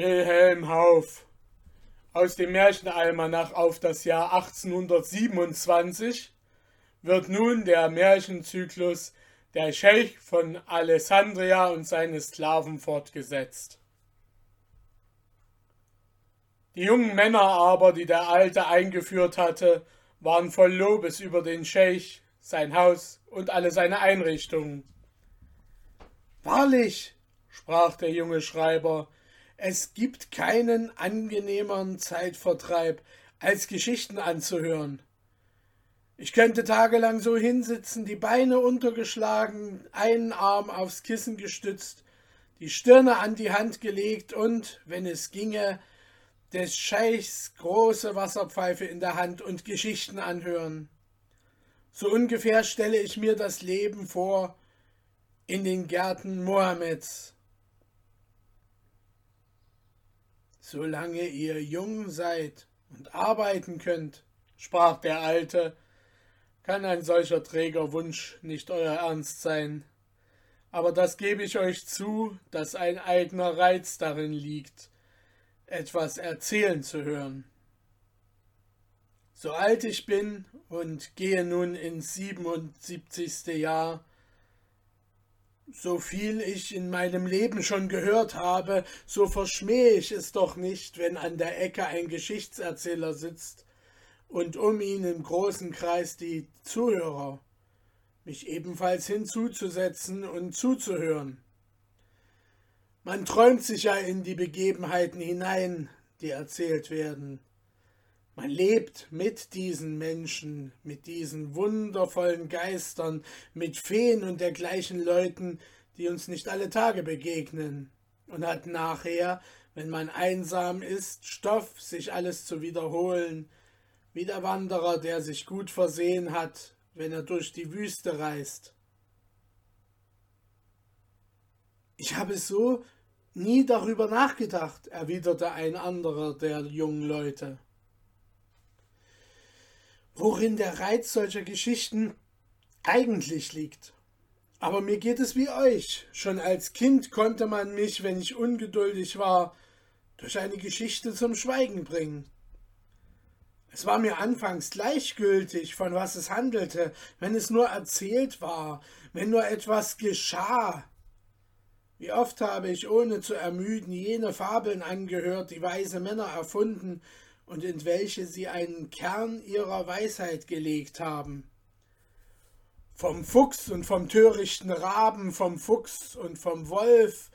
Wilhelm Hauf aus dem Märchenalmanach auf das Jahr 1827 wird nun der Märchenzyklus Der Scheich von Alessandria und seine Sklaven fortgesetzt. Die jungen Männer aber, die der Alte eingeführt hatte, waren voll Lobes über den Scheich, sein Haus und alle seine Einrichtungen. Wahrlich, sprach der junge Schreiber, es gibt keinen angenehmeren Zeitvertreib, als Geschichten anzuhören. Ich könnte tagelang so hinsitzen, die Beine untergeschlagen, einen Arm aufs Kissen gestützt, die Stirne an die Hand gelegt und, wenn es ginge, des Scheichs große Wasserpfeife in der Hand und Geschichten anhören. So ungefähr stelle ich mir das Leben vor in den Gärten Mohammeds. Solange ihr jung seid und arbeiten könnt, sprach der Alte, kann ein solcher träger Wunsch nicht euer Ernst sein. Aber das gebe ich euch zu, dass ein eigener Reiz darin liegt, etwas erzählen zu hören. So alt ich bin und gehe nun ins siebenundsiebzigste Jahr, so viel ich in meinem Leben schon gehört habe, so verschmähe ich es doch nicht, wenn an der Ecke ein Geschichtserzähler sitzt und um ihn im großen Kreis die Zuhörer, mich ebenfalls hinzuzusetzen und zuzuhören. Man träumt sich ja in die Begebenheiten hinein, die erzählt werden. Man lebt mit diesen Menschen, mit diesen wundervollen Geistern, mit Feen und dergleichen Leuten, die uns nicht alle Tage begegnen, und hat nachher, wenn man einsam ist, Stoff, sich alles zu wiederholen, wie der Wanderer, der sich gut versehen hat, wenn er durch die Wüste reist. Ich habe so nie darüber nachgedacht, erwiderte ein anderer der jungen Leute worin der Reiz solcher Geschichten eigentlich liegt. Aber mir geht es wie euch. Schon als Kind konnte man mich, wenn ich ungeduldig war, durch eine Geschichte zum Schweigen bringen. Es war mir anfangs gleichgültig, von was es handelte, wenn es nur erzählt war, wenn nur etwas geschah. Wie oft habe ich, ohne zu ermüden, jene Fabeln angehört, die weise Männer erfunden und in welche sie einen Kern ihrer Weisheit gelegt haben. Vom Fuchs und vom törichten Raben, vom Fuchs und vom Wolf,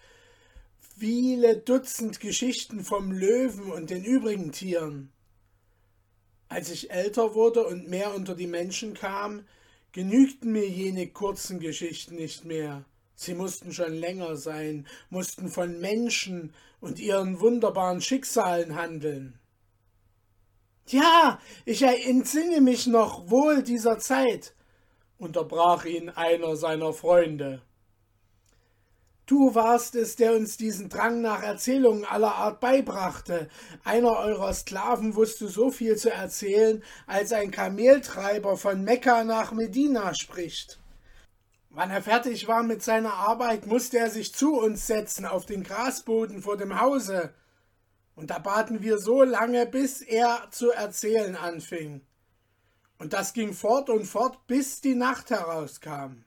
viele Dutzend Geschichten vom Löwen und den übrigen Tieren. Als ich älter wurde und mehr unter die Menschen kam, genügten mir jene kurzen Geschichten nicht mehr. Sie mussten schon länger sein, mussten von Menschen und ihren wunderbaren Schicksalen handeln. Ja, ich entsinne mich noch wohl dieser Zeit, unterbrach ihn einer seiner Freunde. Du warst es, der uns diesen Drang nach Erzählungen aller Art beibrachte. Einer eurer Sklaven wusste so viel zu erzählen, als ein Kameltreiber von Mekka nach Medina spricht. Wann er fertig war mit seiner Arbeit, musste er sich zu uns setzen auf den Grasboden vor dem Hause. Und da baten wir so lange, bis er zu erzählen anfing. Und das ging fort und fort, bis die Nacht herauskam.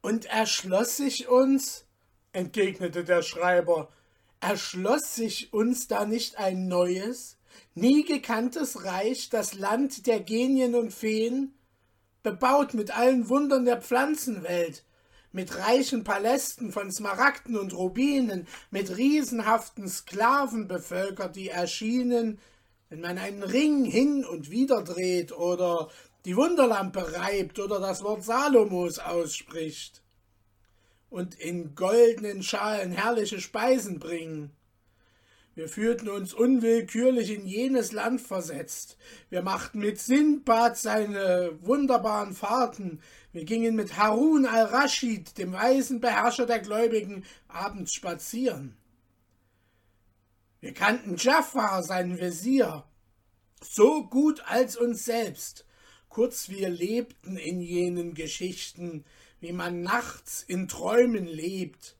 Und erschloss sich uns, entgegnete der Schreiber, erschloss sich uns da nicht ein neues, nie gekanntes Reich, das Land der Genien und Feen, bebaut mit allen Wundern der Pflanzenwelt, mit reichen Palästen von Smaragden und Rubinen, mit riesenhaften Sklaven bevölkert, die erschienen, wenn man einen Ring hin und wieder dreht oder die Wunderlampe reibt oder das Wort Salomos ausspricht und in goldenen Schalen herrliche Speisen bringen. Wir fühlten uns unwillkürlich in jenes Land versetzt. Wir machten mit Sindbad seine wunderbaren Fahrten. Wir gingen mit Harun al-Raschid, dem weisen Beherrscher der Gläubigen, abends spazieren. Wir kannten Jafar, seinen Wesir, so gut als uns selbst. Kurz wir lebten in jenen Geschichten, wie man nachts in Träumen lebt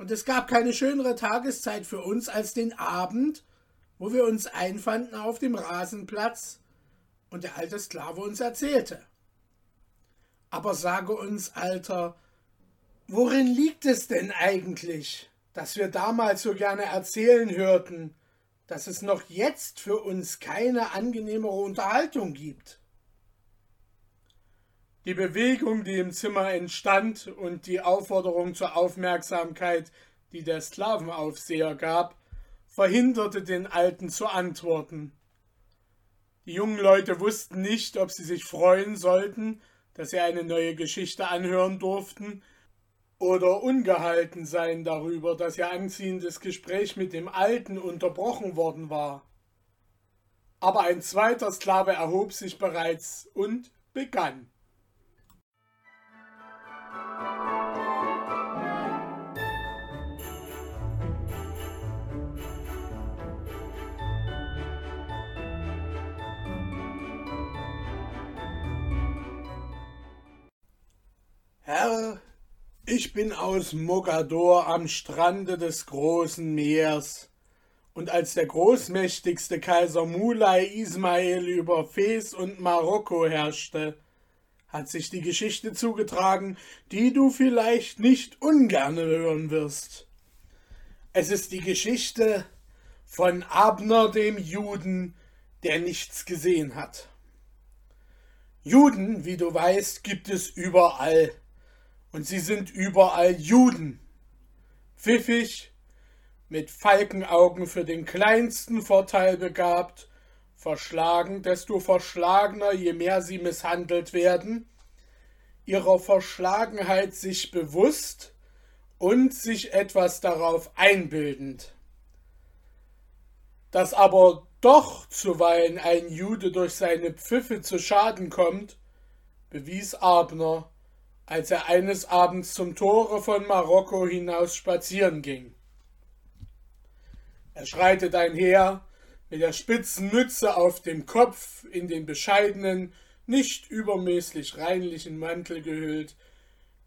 Und es gab keine schönere Tageszeit für uns als den Abend, wo wir uns einfanden auf dem Rasenplatz und der alte Sklave uns erzählte. Aber sage uns, Alter, worin liegt es denn eigentlich, dass wir damals so gerne erzählen hörten, dass es noch jetzt für uns keine angenehmere Unterhaltung gibt? Die Bewegung, die im Zimmer entstand, und die Aufforderung zur Aufmerksamkeit, die der Sklavenaufseher gab, verhinderte den Alten zu antworten. Die jungen Leute wussten nicht, ob sie sich freuen sollten, dass sie eine neue Geschichte anhören durften, oder ungehalten sein darüber, dass ihr anziehendes Gespräch mit dem Alten unterbrochen worden war. Aber ein zweiter Sklave erhob sich bereits und begann. Herr, ich bin aus Mogador am Strande des großen Meers. Und als der großmächtigste Kaiser Mulay Ismail über Fes und Marokko herrschte, hat sich die Geschichte zugetragen, die du vielleicht nicht ungern hören wirst. Es ist die Geschichte von Abner dem Juden, der nichts gesehen hat. Juden, wie du weißt, gibt es überall und sie sind überall Juden. Pfiffig, mit Falkenaugen für den kleinsten Vorteil begabt, verschlagen, desto verschlagener, je mehr sie misshandelt werden, ihrer Verschlagenheit sich bewusst und sich etwas darauf einbildend. Dass aber doch zuweilen ein Jude durch seine Pfiffe zu Schaden kommt, bewies Abner als er eines Abends zum Tore von Marokko hinaus spazieren ging. Er schreitet einher, mit der spitzen Mütze auf dem Kopf, in den bescheidenen, nicht übermäßig reinlichen Mantel gehüllt,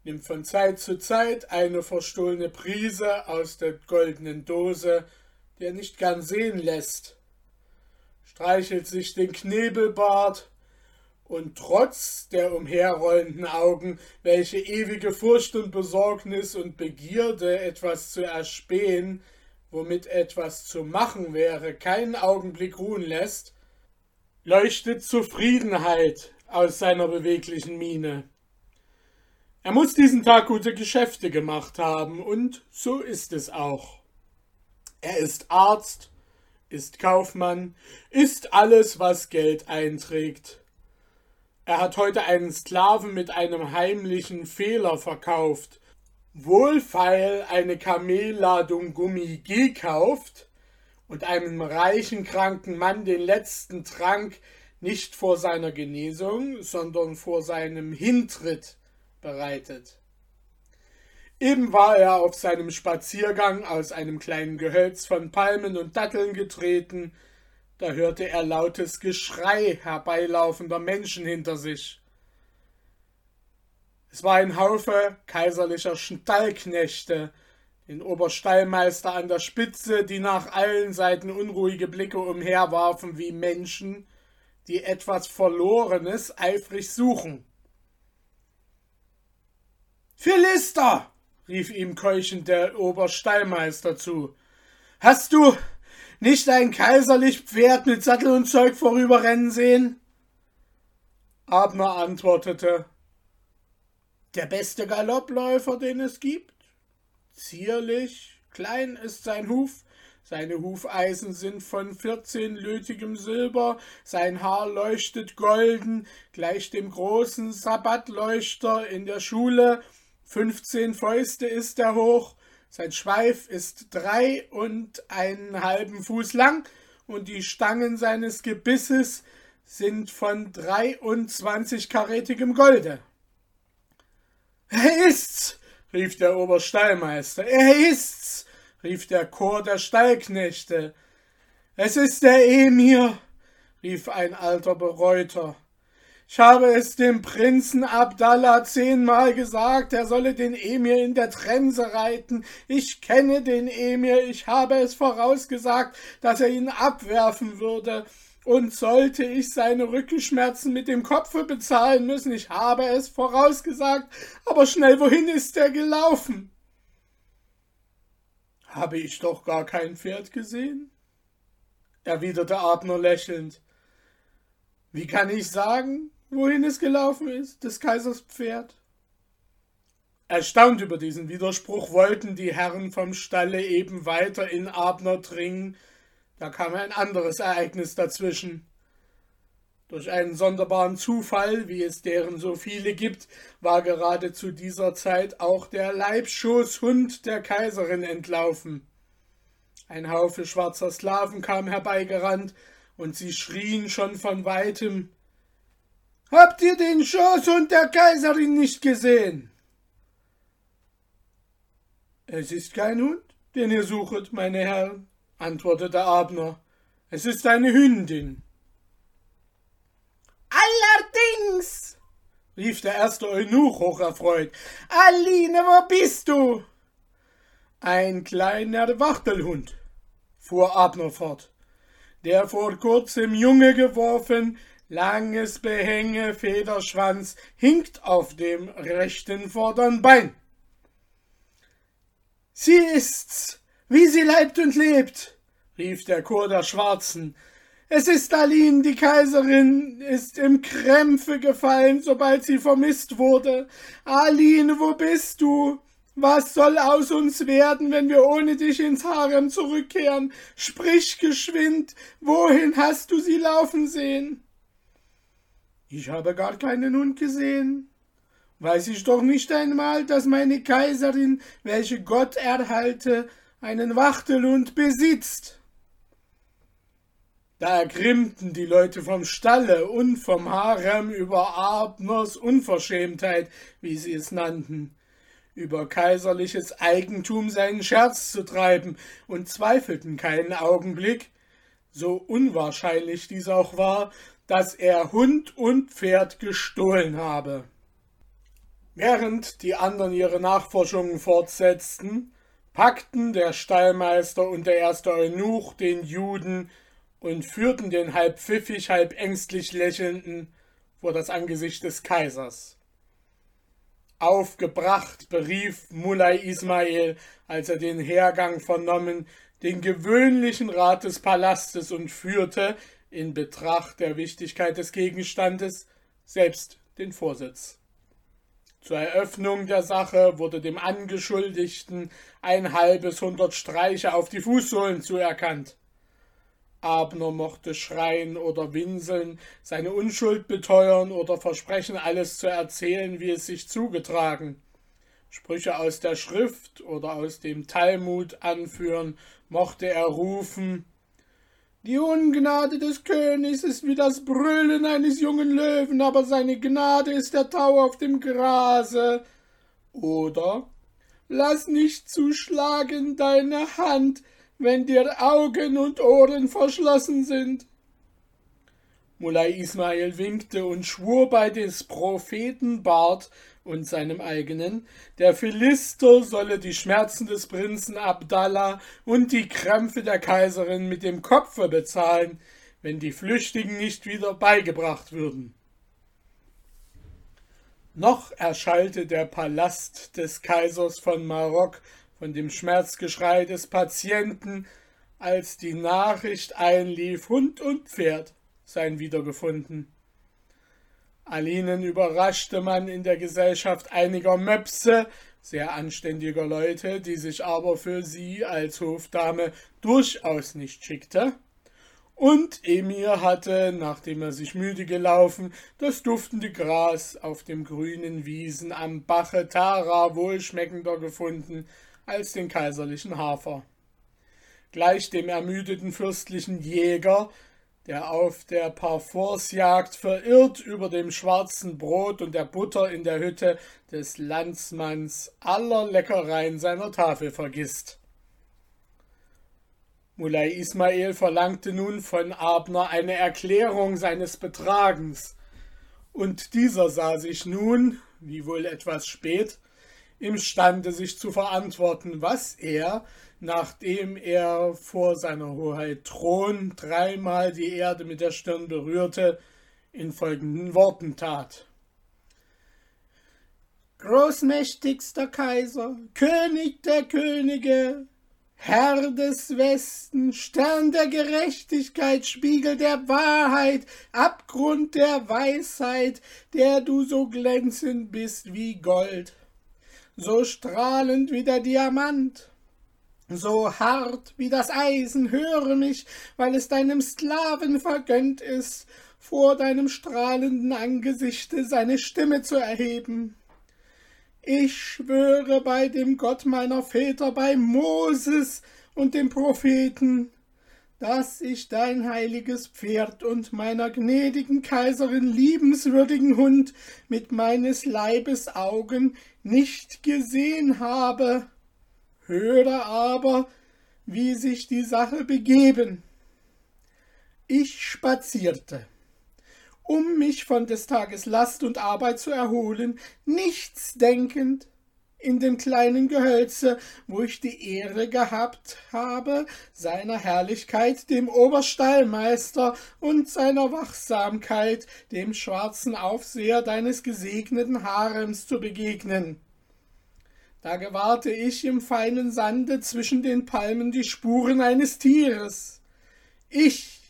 nimmt von Zeit zu Zeit eine verstohlene Prise aus der goldenen Dose, die er nicht gern sehen lässt, streichelt sich den Knebelbart, und trotz der umherrollenden Augen, welche ewige Furcht und Besorgnis und Begierde, etwas zu erspähen, womit etwas zu machen wäre, keinen Augenblick ruhen lässt, leuchtet Zufriedenheit aus seiner beweglichen Miene. Er muss diesen Tag gute Geschäfte gemacht haben, und so ist es auch. Er ist Arzt, ist Kaufmann, ist alles, was Geld einträgt. Er hat heute einen Sklaven mit einem heimlichen Fehler verkauft, wohlfeil eine Kamelladung Gummi gekauft und einem reichen kranken Mann den letzten Trank nicht vor seiner Genesung, sondern vor seinem Hintritt bereitet. Eben war er auf seinem Spaziergang aus einem kleinen Gehölz von Palmen und Datteln getreten, da hörte er lautes Geschrei herbeilaufender Menschen hinter sich. Es war ein Haufe kaiserlicher Stallknechte, den Oberstallmeister an der Spitze, die nach allen Seiten unruhige Blicke umherwarfen wie Menschen, die etwas Verlorenes eifrig suchen. Philister! rief ihm keuchend der Oberstallmeister zu. Hast du nicht ein kaiserlich Pferd mit Sattel und Zeug vorüberrennen sehen? Abner antwortete, der beste Galoppläufer, den es gibt. Zierlich, klein ist sein Huf, seine Hufeisen sind von vierzehnlötigem Silber, sein Haar leuchtet golden, gleich dem großen Sabbatleuchter in der Schule, fünfzehn Fäuste ist er hoch, sein Schweif ist drei und einen halben Fuß lang und die Stangen seines Gebisses sind von dreiundzwanzigkarätigem Golde. Er ist's, rief der Oberstallmeister. Er ist's, rief der Chor der Stallknechte. Es ist der Emir, rief ein alter Bereuter. Ich habe es dem Prinzen Abdallah zehnmal gesagt, er solle den Emir in der Trense reiten. Ich kenne den Emir, ich habe es vorausgesagt, dass er ihn abwerfen würde. Und sollte ich seine Rückenschmerzen mit dem Kopfe bezahlen müssen, ich habe es vorausgesagt, aber schnell wohin ist er gelaufen? Habe ich doch gar kein Pferd gesehen? erwiderte Abner lächelnd. Wie kann ich sagen, wohin es gelaufen ist, des Kaisers Pferd? Erstaunt über diesen Widerspruch wollten die Herren vom Stalle eben weiter in Abner dringen, da kam ein anderes Ereignis dazwischen. Durch einen sonderbaren Zufall, wie es deren so viele gibt, war gerade zu dieser Zeit auch der Leibschoßhund der Kaiserin entlaufen. Ein Haufe schwarzer Sklaven kam herbeigerannt, und sie schrien schon von weitem Habt ihr den Schoßhund der Kaiserin nicht gesehen? Es ist kein Hund, den ihr suchet, meine Herren, antwortete Abner. Es ist eine Hündin. Allerdings, rief der erste Eunuch hocherfreut. Aline, wo bist du? Ein kleiner Wachtelhund, fuhr Abner fort, der vor kurzem Junge geworfen, langes Behänge, Federschwanz, hinkt auf dem rechten vorderen Bein. Sie ist's, wie sie leibt und lebt, rief der Chor der Schwarzen. Es ist Aline, die Kaiserin ist im Krämpfe gefallen, sobald sie vermisst wurde. Aline, wo bist du? Was soll aus uns werden, wenn wir ohne dich ins Harem zurückkehren? Sprich geschwind, wohin hast du sie laufen sehen? Ich habe gar keinen Hund gesehen. Weiß ich doch nicht einmal, dass meine Kaiserin, welche Gott erhalte, einen Wachtelhund besitzt. Da ergrimmten die Leute vom Stalle und vom Harem über Abners Unverschämtheit, wie sie es nannten, über kaiserliches Eigentum seinen Scherz zu treiben und zweifelten keinen Augenblick, so unwahrscheinlich dies auch war, dass er Hund und Pferd gestohlen habe. Während die anderen ihre Nachforschungen fortsetzten, packten der Stallmeister und der erste Eunuch den Juden und führten den halb pfiffig, halb ängstlich lächelnden vor das Angesicht des Kaisers. Aufgebracht berief Mulai Ismail, als er den Hergang vernommen, den gewöhnlichen Rat des Palastes und führte, in Betracht der Wichtigkeit des Gegenstandes, selbst den Vorsitz. Zur Eröffnung der Sache wurde dem Angeschuldigten ein halbes hundert Streiche auf die Fußsohlen zuerkannt. Abner mochte schreien oder winseln, seine Unschuld beteuern oder versprechen, alles zu erzählen, wie es sich zugetragen. Sprüche aus der Schrift oder aus dem Talmud anführen, mochte er rufen die Ungnade des Königs ist wie das Brüllen eines jungen Löwen, aber seine Gnade ist der Tau auf dem Grase. Oder Lass nicht zuschlagen deine Hand, wenn dir Augen und Ohren verschlossen sind. Mulai Ismail winkte und schwur bei des Propheten Bart und seinem eigenen, der Philister solle die Schmerzen des Prinzen Abdallah und die Krämpfe der Kaiserin mit dem Kopfe bezahlen, wenn die Flüchtigen nicht wieder beigebracht würden. Noch erschallte der Palast des Kaisers von Marok von dem Schmerzgeschrei des Patienten, als die Nachricht einlief, Hund und Pferd seien wiedergefunden. Alinen überraschte man in der Gesellschaft einiger Möpse, sehr anständiger Leute, die sich aber für sie als Hofdame durchaus nicht schickte. Und Emir hatte, nachdem er sich müde gelaufen, das duftende Gras auf dem grünen Wiesen am Bache Tara wohlschmeckender gefunden als den kaiserlichen Hafer. Gleich dem ermüdeten fürstlichen Jäger der auf der Parforcejagd verirrt über dem schwarzen Brot und der Butter in der Hütte des Landsmanns aller Leckereien seiner Tafel vergisst. Mulai Ismail verlangte nun von Abner eine Erklärung seines Betragens, Und dieser sah sich nun, wie wohl etwas spät, imstande sich zu verantworten, was er, nachdem er vor seiner Hoheit Thron dreimal die Erde mit der Stirn berührte, in folgenden Worten tat. Großmächtigster Kaiser, König der Könige, Herr des Westen, Stern der Gerechtigkeit, Spiegel der Wahrheit, Abgrund der Weisheit, der du so glänzend bist wie Gold, so strahlend wie der Diamant, so hart wie das Eisen, höre mich, weil es deinem Sklaven vergönnt ist, vor deinem strahlenden Angesichte seine Stimme zu erheben. Ich schwöre bei dem Gott meiner Väter, bei Moses und dem Propheten, dass ich dein heiliges Pferd und meiner gnädigen Kaiserin liebenswürdigen Hund mit meines Leibes Augen nicht gesehen habe. Höre aber, wie sich die Sache begeben. Ich spazierte um mich von des Tages Last und Arbeit zu erholen, nichts denkend, in dem kleinen Gehölze, wo ich die Ehre gehabt habe, seiner Herrlichkeit, dem Oberstallmeister und seiner Wachsamkeit, dem schwarzen Aufseher deines gesegneten Harems zu begegnen. Da gewahrte ich im feinen Sande zwischen den Palmen die Spuren eines Tieres. Ich,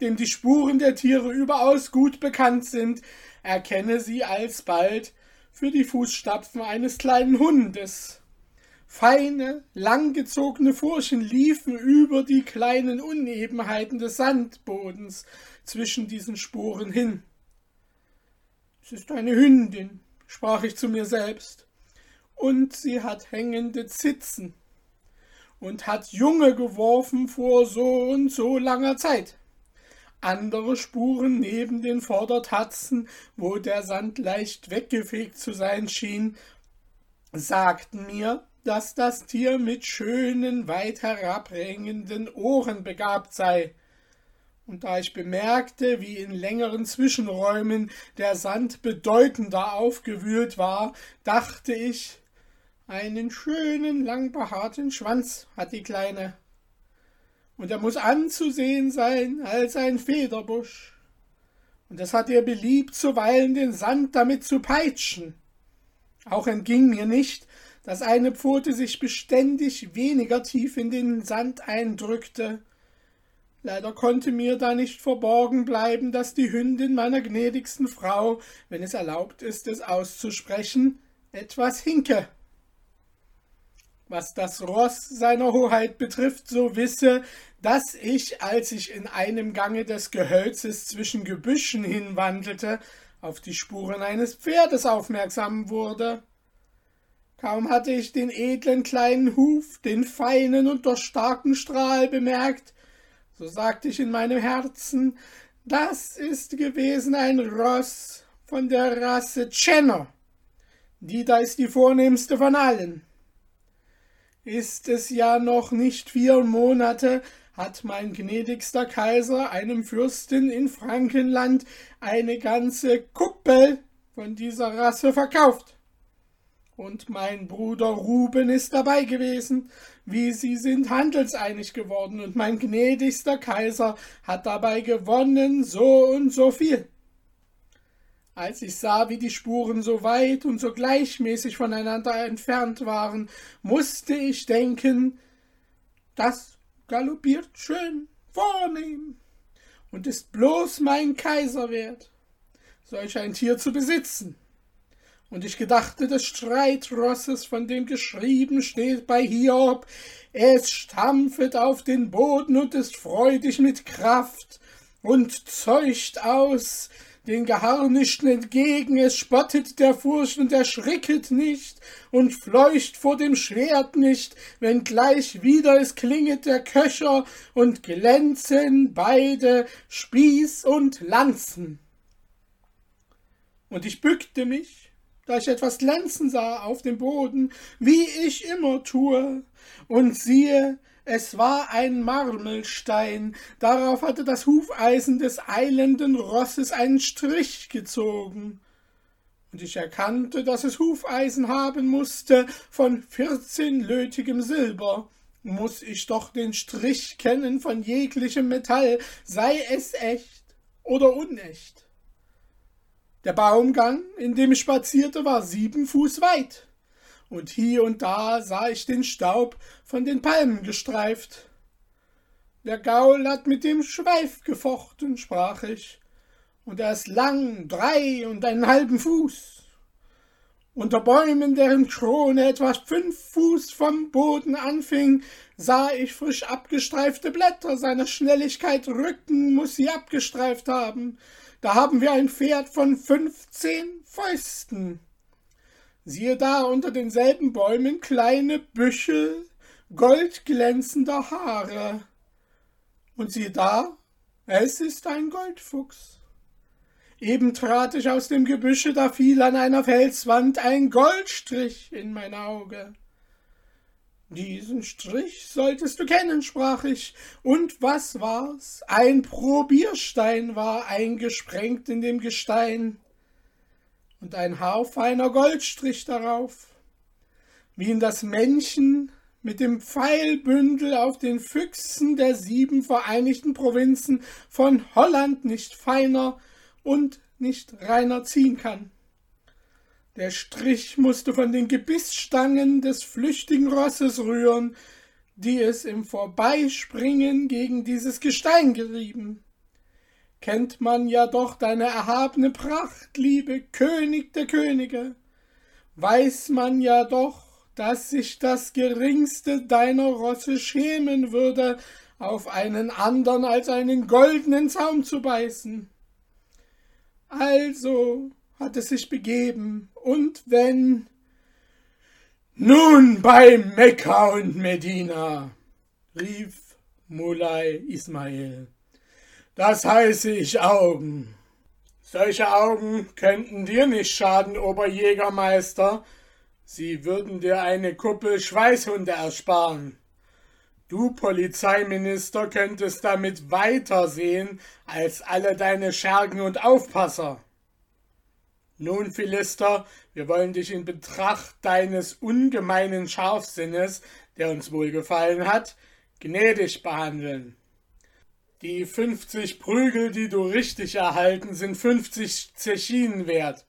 dem die Spuren der Tiere überaus gut bekannt sind, erkenne sie alsbald für die Fußstapfen eines kleinen Hundes. Feine, langgezogene Furchen liefen über die kleinen Unebenheiten des Sandbodens zwischen diesen Spuren hin. Es ist eine Hündin, sprach ich zu mir selbst, und sie hat hängende Zitzen und hat Junge geworfen vor so und so langer Zeit. Andere Spuren neben den Vordertatzen, wo der Sand leicht weggefegt zu sein schien, sagten mir, dass das Tier mit schönen, weit herabhängenden Ohren begabt sei. Und da ich bemerkte, wie in längeren Zwischenräumen der Sand bedeutender aufgewühlt war, dachte ich, einen schönen, langbehaarten Schwanz hat die Kleine und er muss anzusehen sein als ein Federbusch. Und es hat ihr beliebt, zuweilen den Sand damit zu peitschen. Auch entging mir nicht, dass eine Pfote sich beständig weniger tief in den Sand eindrückte. Leider konnte mir da nicht verborgen bleiben, dass die Hündin meiner gnädigsten Frau, wenn es erlaubt ist, es auszusprechen, etwas hinke. Was das Ross seiner Hoheit betrifft, so wisse, dass ich, als ich in einem Gange des Gehölzes zwischen Gebüschen hinwandelte, auf die Spuren eines Pferdes aufmerksam wurde. Kaum hatte ich den edlen kleinen Huf, den feinen und doch starken Strahl bemerkt, so sagte ich in meinem Herzen, das ist gewesen ein Ross von der Rasse Chenner. Die da ist die vornehmste von allen. Ist es ja noch nicht vier Monate, hat mein gnädigster Kaiser einem Fürsten in Frankenland eine ganze Kuppel von dieser Rasse verkauft. Und mein Bruder Ruben ist dabei gewesen, wie sie sind handelseinig geworden, und mein gnädigster Kaiser hat dabei gewonnen so und so viel. Als ich sah, wie die Spuren so weit und so gleichmäßig voneinander entfernt waren, musste ich denken, das galoppiert schön, vornehm und ist bloß mein Kaiser wert, solch ein Tier zu besitzen. Und ich gedachte des Streitrosses, von dem geschrieben steht bei Hiob, es stampfet auf den Boden und ist freudig mit Kraft und zeucht aus, den Geharnischten entgegen, es spottet der Furcht und erschricket nicht und fleucht vor dem Schwert nicht, wenngleich wieder es klinget der Köcher und glänzen beide Spieß und Lanzen. Und ich bückte mich, da ich etwas glänzen sah auf dem Boden, wie ich immer tue, und siehe, Es war ein Marmelstein, darauf hatte das Hufeisen des eilenden Rosses einen Strich gezogen. Und ich erkannte, dass es Hufeisen haben musste von vierzehnlötigem Silber. Muß ich doch den Strich kennen von jeglichem Metall, sei es echt oder unecht. Der Baumgang, in dem ich spazierte, war sieben Fuß weit und hier und da sah ich den Staub von den Palmen gestreift. Der Gaul hat mit dem Schweif gefochten, sprach ich, und er ist lang, drei und einen halben Fuß. Unter Bäumen, deren Krone etwa fünf Fuß vom Boden anfing, sah ich frisch abgestreifte Blätter. Seiner Schnelligkeit Rücken muss sie abgestreift haben. Da haben wir ein Pferd von fünfzehn Fäusten. Siehe da unter denselben Bäumen kleine Büschel goldglänzender Haare. Und siehe da, es ist ein Goldfuchs. Eben trat ich aus dem Gebüsche, da fiel an einer Felswand ein Goldstrich in mein Auge. Diesen Strich solltest du kennen, sprach ich. Und was war's? Ein Probierstein war eingesprengt in dem Gestein und ein haarfeiner Goldstrich darauf, wie ihn das Männchen mit dem Pfeilbündel auf den Füchsen der sieben vereinigten Provinzen von Holland nicht feiner und nicht reiner ziehen kann. Der Strich musste von den Gebissstangen des flüchtigen Rosses rühren, die es im Vorbeispringen gegen dieses Gestein gerieben kennt man ja doch deine erhabene Pracht, liebe König der Könige, weiß man ja doch, dass sich das geringste deiner Rosse schämen würde, auf einen andern als einen goldenen Zaum zu beißen. Also hat es sich begeben, und wenn nun bei Mekka und Medina, rief Mulai Ismail. Das heiße ich Augen. Solche Augen könnten dir nicht schaden, Oberjägermeister. Sie würden dir eine Kuppel Schweißhunde ersparen. Du Polizeiminister könntest damit weiter sehen als alle deine Schergen und Aufpasser. Nun, Philister, wir wollen dich in Betracht deines ungemeinen Scharfsinnes, der uns wohlgefallen hat, gnädig behandeln. Die 50 Prügel, die du richtig erhalten, sind 50 Zechinen wert.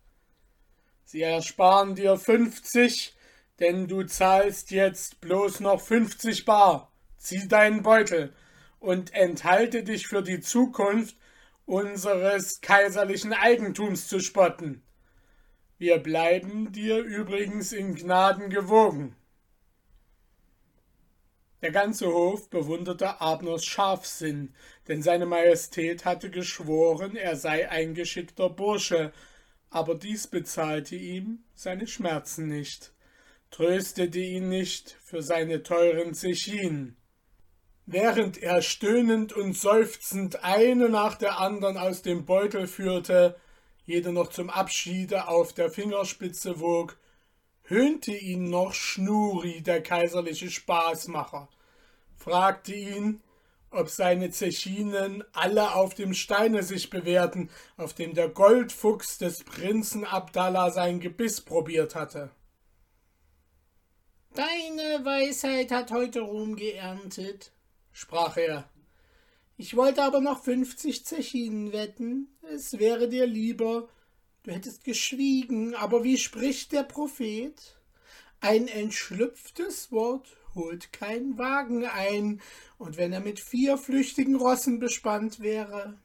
Sie ersparen dir 50, denn du zahlst jetzt bloß noch 50 Bar. Zieh deinen Beutel und enthalte dich für die Zukunft unseres kaiserlichen Eigentums zu spotten. Wir bleiben dir übrigens in Gnaden gewogen. Der ganze Hof bewunderte Abners Scharfsinn, denn seine Majestät hatte geschworen, er sei ein geschickter Bursche, aber dies bezahlte ihm seine Schmerzen nicht, tröstete ihn nicht für seine teuren Zechinen. Während er stöhnend und seufzend eine nach der andern aus dem Beutel führte, jede noch zum Abschiede auf der Fingerspitze wog, höhnte ihn noch Schnuri, der kaiserliche Spaßmacher, fragte ihn, ob seine Zechinen alle auf dem Steine sich bewährten, auf dem der Goldfuchs des Prinzen Abdallah sein Gebiss probiert hatte. Deine Weisheit hat heute Ruhm geerntet, sprach er. Ich wollte aber noch fünfzig Zechinen wetten, es wäre dir lieber, du hättest geschwiegen, aber wie spricht der Prophet? Ein entschlüpftes Wort holt kein Wagen ein, und wenn er mit vier flüchtigen Rossen bespannt wäre.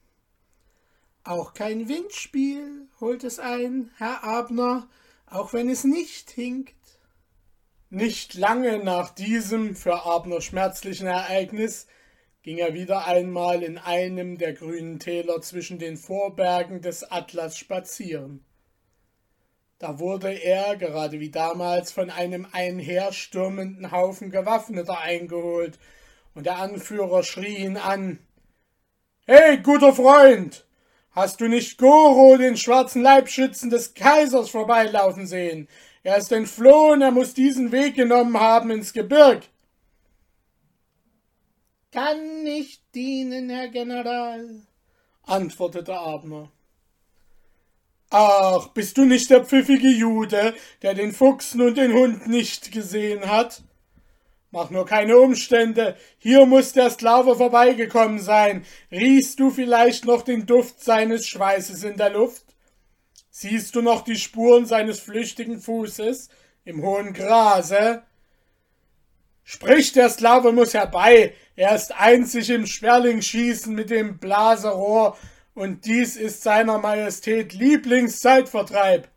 Auch kein Windspiel holt es ein, Herr Abner, auch wenn es nicht hinkt. Nicht lange nach diesem für Abner schmerzlichen Ereignis ging er wieder einmal in einem der grünen Täler zwischen den Vorbergen des Atlas spazieren. Da wurde er, gerade wie damals, von einem einherstürmenden Haufen Gewaffneter eingeholt, und der Anführer schrie ihn an. Hey, guter Freund! Hast du nicht Goro, den schwarzen Leibschützen des Kaisers, vorbeilaufen sehen? Er ist entflohen, er muss diesen Weg genommen haben ins Gebirg. Kann nicht dienen, Herr General, antwortete Abner. Ach, bist du nicht der pfiffige Jude, der den Fuchsen und den Hund nicht gesehen hat? Mach nur keine Umstände. Hier muss der Sklave vorbeigekommen sein. Riechst du vielleicht noch den Duft seines Schweißes in der Luft? Siehst du noch die Spuren seines flüchtigen Fußes im hohen Grase? Sprich, der Sklave muss herbei. Er ist einzig im Sperlingschießen mit dem Blaserohr und dies ist seiner Majestät Lieblingszeitvertreib.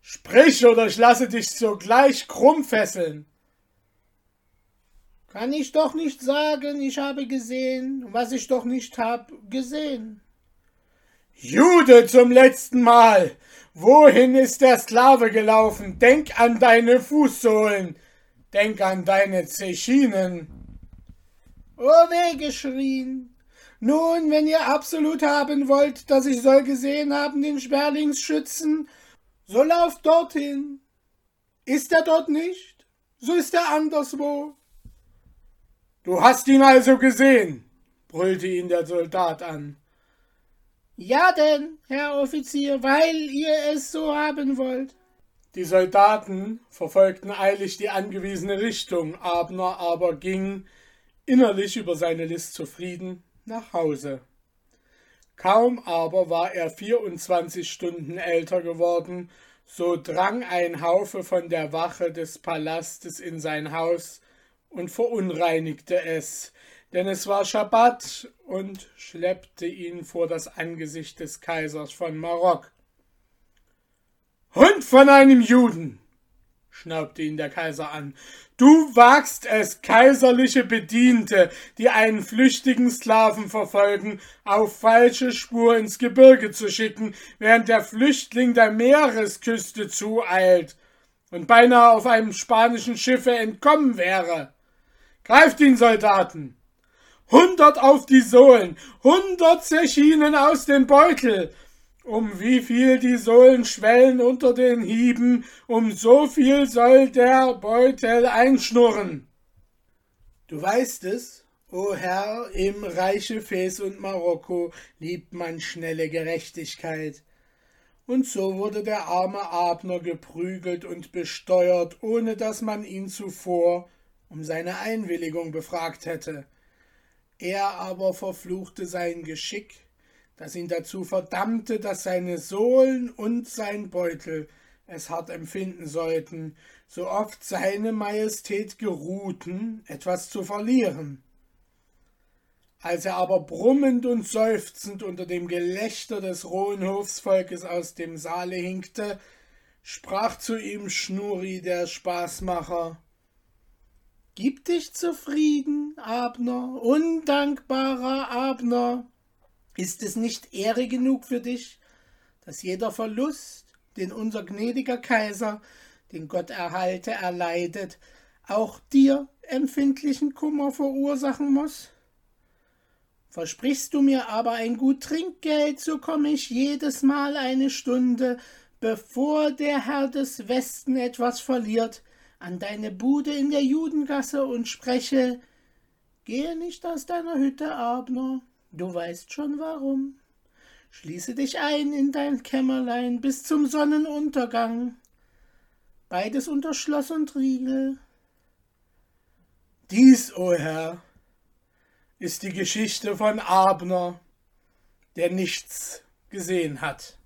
Sprich, oder ich lasse dich sogleich krumm fesseln. Kann ich doch nicht sagen, ich habe gesehen, was ich doch nicht hab gesehen. Jude zum letzten Mal! Wohin ist der Sklave gelaufen? Denk an deine Fußsohlen! Denk an deine Zechinen! Oh, weh geschrien! Nun, wenn ihr absolut haben wollt, dass ich soll gesehen haben, den Sperlingsschützen, so lauft dorthin. Ist er dort nicht, so ist er anderswo. Du hast ihn also gesehen, brüllte ihn der Soldat an. Ja denn, Herr Offizier, weil ihr es so haben wollt. Die Soldaten verfolgten eilig die angewiesene Richtung, Abner aber ging, innerlich über seine List zufrieden, nach Hause. Kaum aber war er vierundzwanzig Stunden älter geworden, so drang ein Haufe von der Wache des Palastes in sein Haus, und verunreinigte es, denn es war Schabbat und schleppte ihn vor das Angesicht des Kaisers von Marok. Hund von einem Juden! schnaubte ihn der Kaiser an. Du wagst es, kaiserliche Bediente, die einen flüchtigen Sklaven verfolgen, auf falsche Spur ins Gebirge zu schicken, während der Flüchtling der Meeresküste zueilt und beinahe auf einem spanischen Schiffe entkommen wäre. Greift ihn, Soldaten! Hundert auf die Sohlen, hundert Zechinen aus dem Beutel. Um wie viel die Sohlen schwellen unter den Hieben, um so viel soll der Beutel einschnurren. Du weißt es, o Herr, im Reiche Fes und Marokko liebt man schnelle Gerechtigkeit. Und so wurde der arme Abner geprügelt und besteuert, ohne dass man ihn zuvor um seine Einwilligung befragt hätte. Er aber verfluchte sein Geschick, das ihn dazu verdammte, dass seine Sohlen und sein Beutel es hart empfinden sollten, so oft seine Majestät geruhten, etwas zu verlieren. Als er aber brummend und seufzend unter dem Gelächter des rohen Hofsvolkes aus dem Saale hinkte, sprach zu ihm Schnuri der Spaßmacher Gib dich zufrieden, Abner, undankbarer Abner. Ist es nicht Ehre genug für dich, dass jeder Verlust, den unser gnädiger Kaiser, den Gott erhalte, erleidet, auch dir empfindlichen Kummer verursachen muss? Versprichst du mir aber ein gut Trinkgeld, so komme ich jedes Mal eine Stunde, bevor der Herr des Westen etwas verliert, an deine Bude in der Judengasse und spreche Gehe nicht aus deiner Hütte, Abner, du weißt schon warum. Schließe dich ein in dein Kämmerlein bis zum Sonnenuntergang. Beides unter Schloss und Riegel. Dies, o oh Herr, ist die Geschichte von Abner, der nichts gesehen hat.